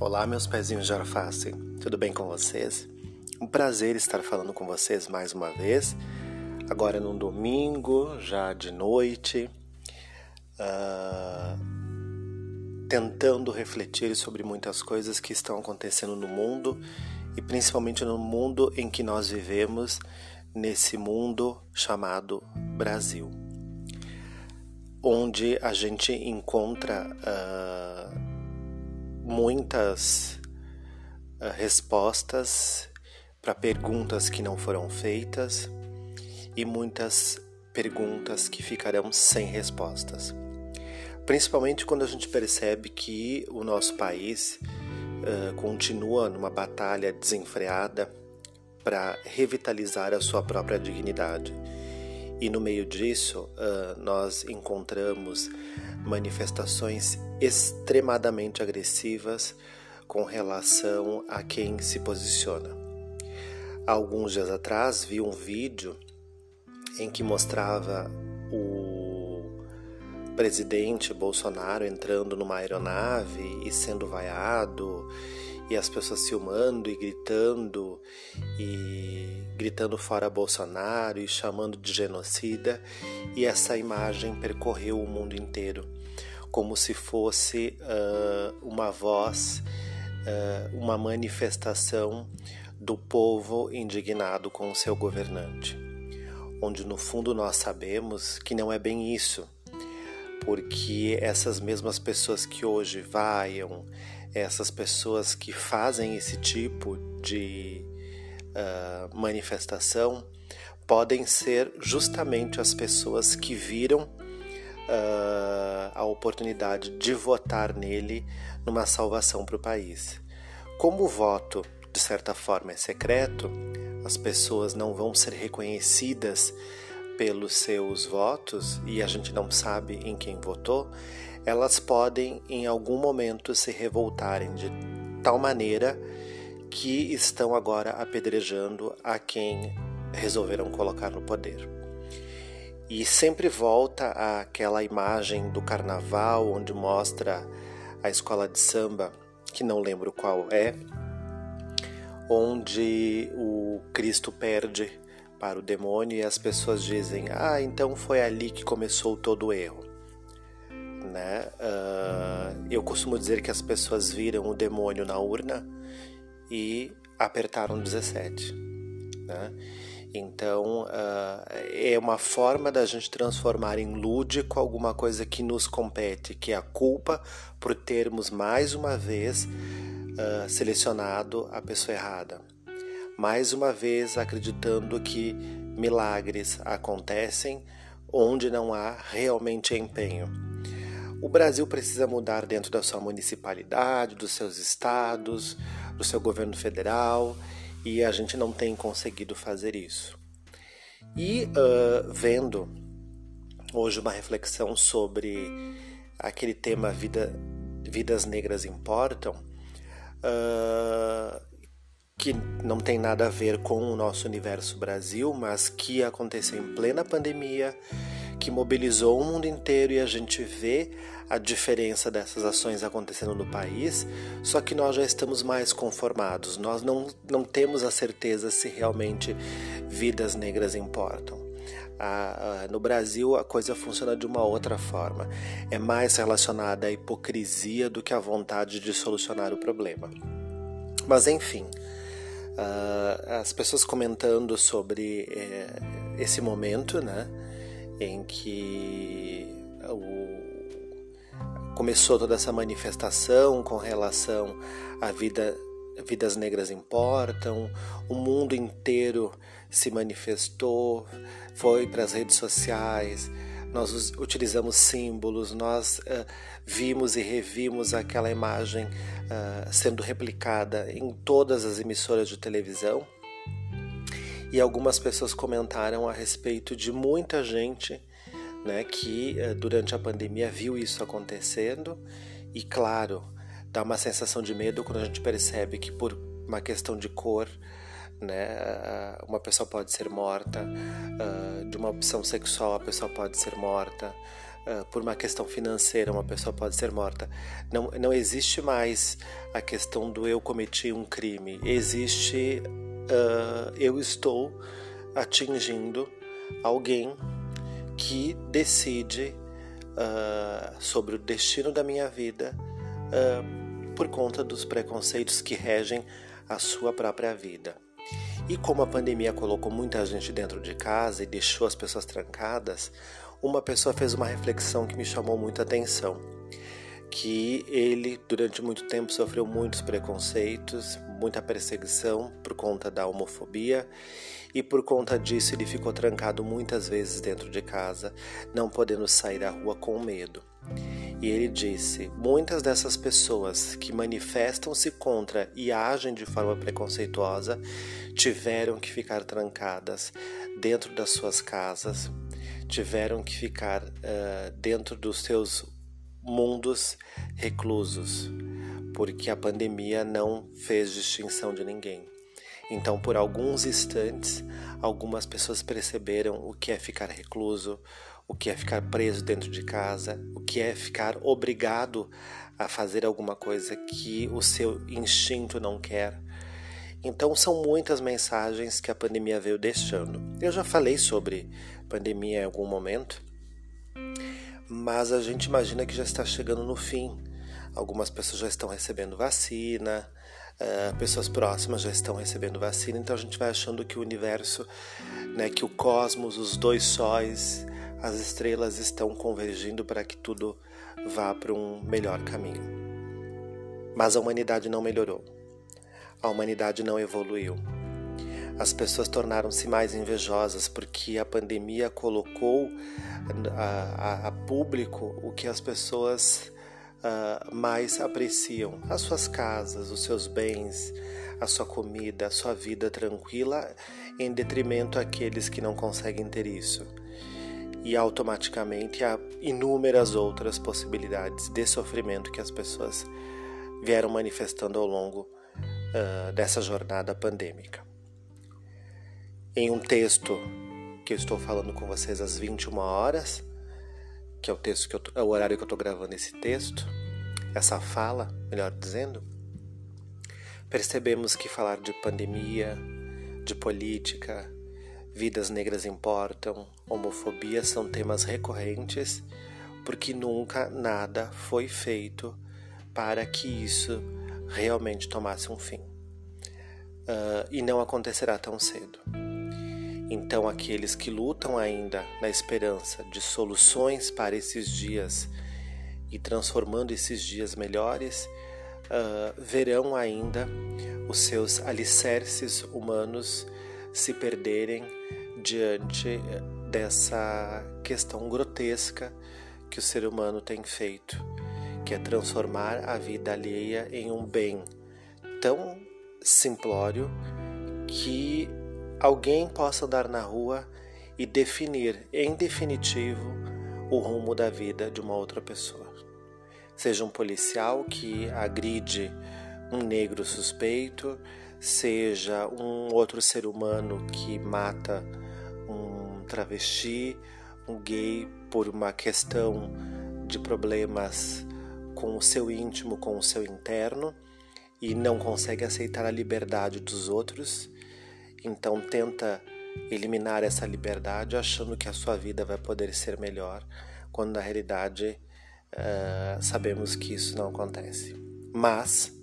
Olá, meus pezinhos de alface, tudo bem com vocês? Um prazer estar falando com vocês mais uma vez, agora num domingo, já de noite, uh, tentando refletir sobre muitas coisas que estão acontecendo no mundo e principalmente no mundo em que nós vivemos, nesse mundo chamado Brasil, onde a gente encontra. Uh, muitas uh, respostas para perguntas que não foram feitas e muitas perguntas que ficarão sem respostas. Principalmente quando a gente percebe que o nosso país uh, continua numa batalha desenfreada para revitalizar a sua própria dignidade. E no meio disso, uh, nós encontramos manifestações extremadamente agressivas com relação a quem se posiciona. alguns dias atrás vi um vídeo em que mostrava o presidente Bolsonaro entrando numa aeronave e sendo vaiado e as pessoas filmando e gritando e gritando fora Bolsonaro e chamando de genocida. E essa imagem percorreu o mundo inteiro como se fosse uh, uma voz, uh, uma manifestação do povo indignado com o seu governante, onde no fundo nós sabemos que não é bem isso, porque essas mesmas pessoas que hoje vaiam, essas pessoas que fazem esse tipo de uh, manifestação podem ser justamente as pessoas que viram uh, a oportunidade de votar nele numa salvação para o país. Como o voto, de certa forma, é secreto, as pessoas não vão ser reconhecidas pelos seus votos e a gente não sabe em quem votou, elas podem em algum momento se revoltarem de tal maneira que estão agora apedrejando a quem resolveram colocar no poder. E sempre volta àquela imagem do carnaval onde mostra a escola de samba, que não lembro qual é, onde o Cristo perde para o demônio e as pessoas dizem: Ah, então foi ali que começou todo o erro. Né? Uh, eu costumo dizer que as pessoas viram o demônio na urna e apertaram 17. Né? Então uh, é uma forma da gente transformar em lúdico alguma coisa que nos compete, que é a culpa por termos mais uma vez uh, selecionado a pessoa errada. Mais uma vez acreditando que milagres acontecem onde não há realmente empenho. O Brasil precisa mudar dentro da sua municipalidade, dos seus estados, do seu governo federal e a gente não tem conseguido fazer isso. E uh, vendo hoje uma reflexão sobre aquele tema vida, Vidas Negras Importam, uh, que não tem nada a ver com o nosso universo Brasil, mas que aconteceu em plena pandemia que mobilizou o mundo inteiro e a gente vê a diferença dessas ações acontecendo no país, só que nós já estamos mais conformados, nós não, não temos a certeza se realmente vidas negras importam. No Brasil a coisa funciona de uma outra forma, é mais relacionada à hipocrisia do que à vontade de solucionar o problema. Mas enfim, ah, as pessoas comentando sobre eh, esse momento, né? em que o, começou toda essa manifestação com relação à vida vidas negras importam, o mundo inteiro se manifestou, foi para as redes sociais, nós utilizamos símbolos, nós uh, vimos e revimos aquela imagem uh, sendo replicada em todas as emissoras de televisão. E algumas pessoas comentaram a respeito de muita gente né, que eh, durante a pandemia viu isso acontecendo. E, claro, dá uma sensação de medo quando a gente percebe que por uma questão de cor, né, uma pessoa pode ser morta, uh, de uma opção sexual a pessoa pode ser morta, uh, por uma questão financeira uma pessoa pode ser morta. Não, não existe mais a questão do eu cometi um crime, existe uh, eu estou atingindo alguém que decide sobre o destino da minha vida por conta dos preconceitos que regem a sua própria vida. E como a pandemia colocou muita gente dentro de casa e deixou as pessoas trancadas, uma pessoa fez uma reflexão que me chamou muita atenção. Que ele, durante muito tempo, sofreu muitos preconceitos, muita perseguição por conta da homofobia, e por conta disso ele ficou trancado muitas vezes dentro de casa, não podendo sair à rua com medo. E ele disse: muitas dessas pessoas que manifestam-se contra e agem de forma preconceituosa tiveram que ficar trancadas dentro das suas casas, tiveram que ficar uh, dentro dos seus mundos reclusos, porque a pandemia não fez distinção de ninguém. Então, por alguns instantes, algumas pessoas perceberam o que é ficar recluso, o que é ficar preso dentro de casa, o que é ficar obrigado a fazer alguma coisa que o seu instinto não quer. Então são muitas mensagens que a pandemia veio deixando. Eu já falei sobre pandemia em algum momento, mas a gente imagina que já está chegando no fim. Algumas pessoas já estão recebendo vacina, uh, pessoas próximas já estão recebendo vacina, então a gente vai achando que o universo, né, que o cosmos, os dois sóis, as estrelas estão convergindo para que tudo vá para um melhor caminho. Mas a humanidade não melhorou. A humanidade não evoluiu. As pessoas tornaram-se mais invejosas porque a pandemia colocou a, a, a público o que as pessoas uh, mais apreciam: as suas casas, os seus bens, a sua comida, a sua vida tranquila, em detrimento àqueles que não conseguem ter isso e automaticamente há inúmeras outras possibilidades de sofrimento que as pessoas vieram manifestando ao longo uh, dessa jornada pandêmica. Em um texto que eu estou falando com vocês às 21 horas, que é o texto que eu, é o horário que eu estou gravando esse texto, essa fala, melhor dizendo, percebemos que falar de pandemia, de política, Vidas negras importam, homofobia são temas recorrentes, porque nunca nada foi feito para que isso realmente tomasse um fim. Uh, e não acontecerá tão cedo. Então, aqueles que lutam ainda na esperança de soluções para esses dias e transformando esses dias melhores, uh, verão ainda os seus alicerces humanos se perderem diante eh, dessa questão grotesca que o ser humano tem feito, que é transformar a vida alheia em um bem tão simplório que alguém possa andar na rua e definir em definitivo o rumo da vida de uma outra pessoa. Seja um policial que agride um negro suspeito, seja um outro ser humano que mata um travesti, um gay por uma questão de problemas com o seu íntimo, com o seu interno e não consegue aceitar a liberdade dos outros, então tenta eliminar essa liberdade achando que a sua vida vai poder ser melhor, quando na realidade uh, sabemos que isso não acontece. Mas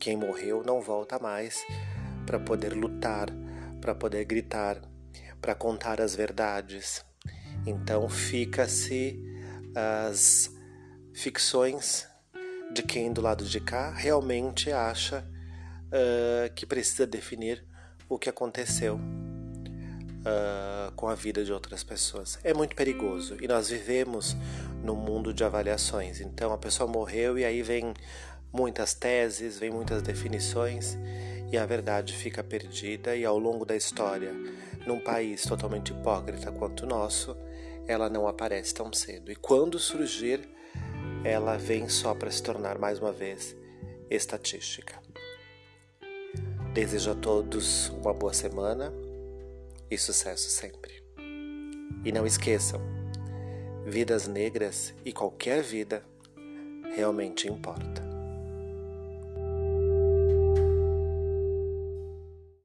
quem morreu não volta mais para poder lutar, para poder gritar, para contar as verdades. Então fica-se as ficções de quem do lado de cá realmente acha uh, que precisa definir o que aconteceu uh, com a vida de outras pessoas. É muito perigoso e nós vivemos num mundo de avaliações. Então a pessoa morreu e aí vem muitas teses, vem muitas definições e a verdade fica perdida e ao longo da história, num país totalmente hipócrita quanto o nosso, ela não aparece tão cedo. E quando surgir, ela vem só para se tornar mais uma vez estatística. Desejo a todos uma boa semana, e sucesso sempre. E não esqueçam, vidas negras e qualquer vida realmente importa.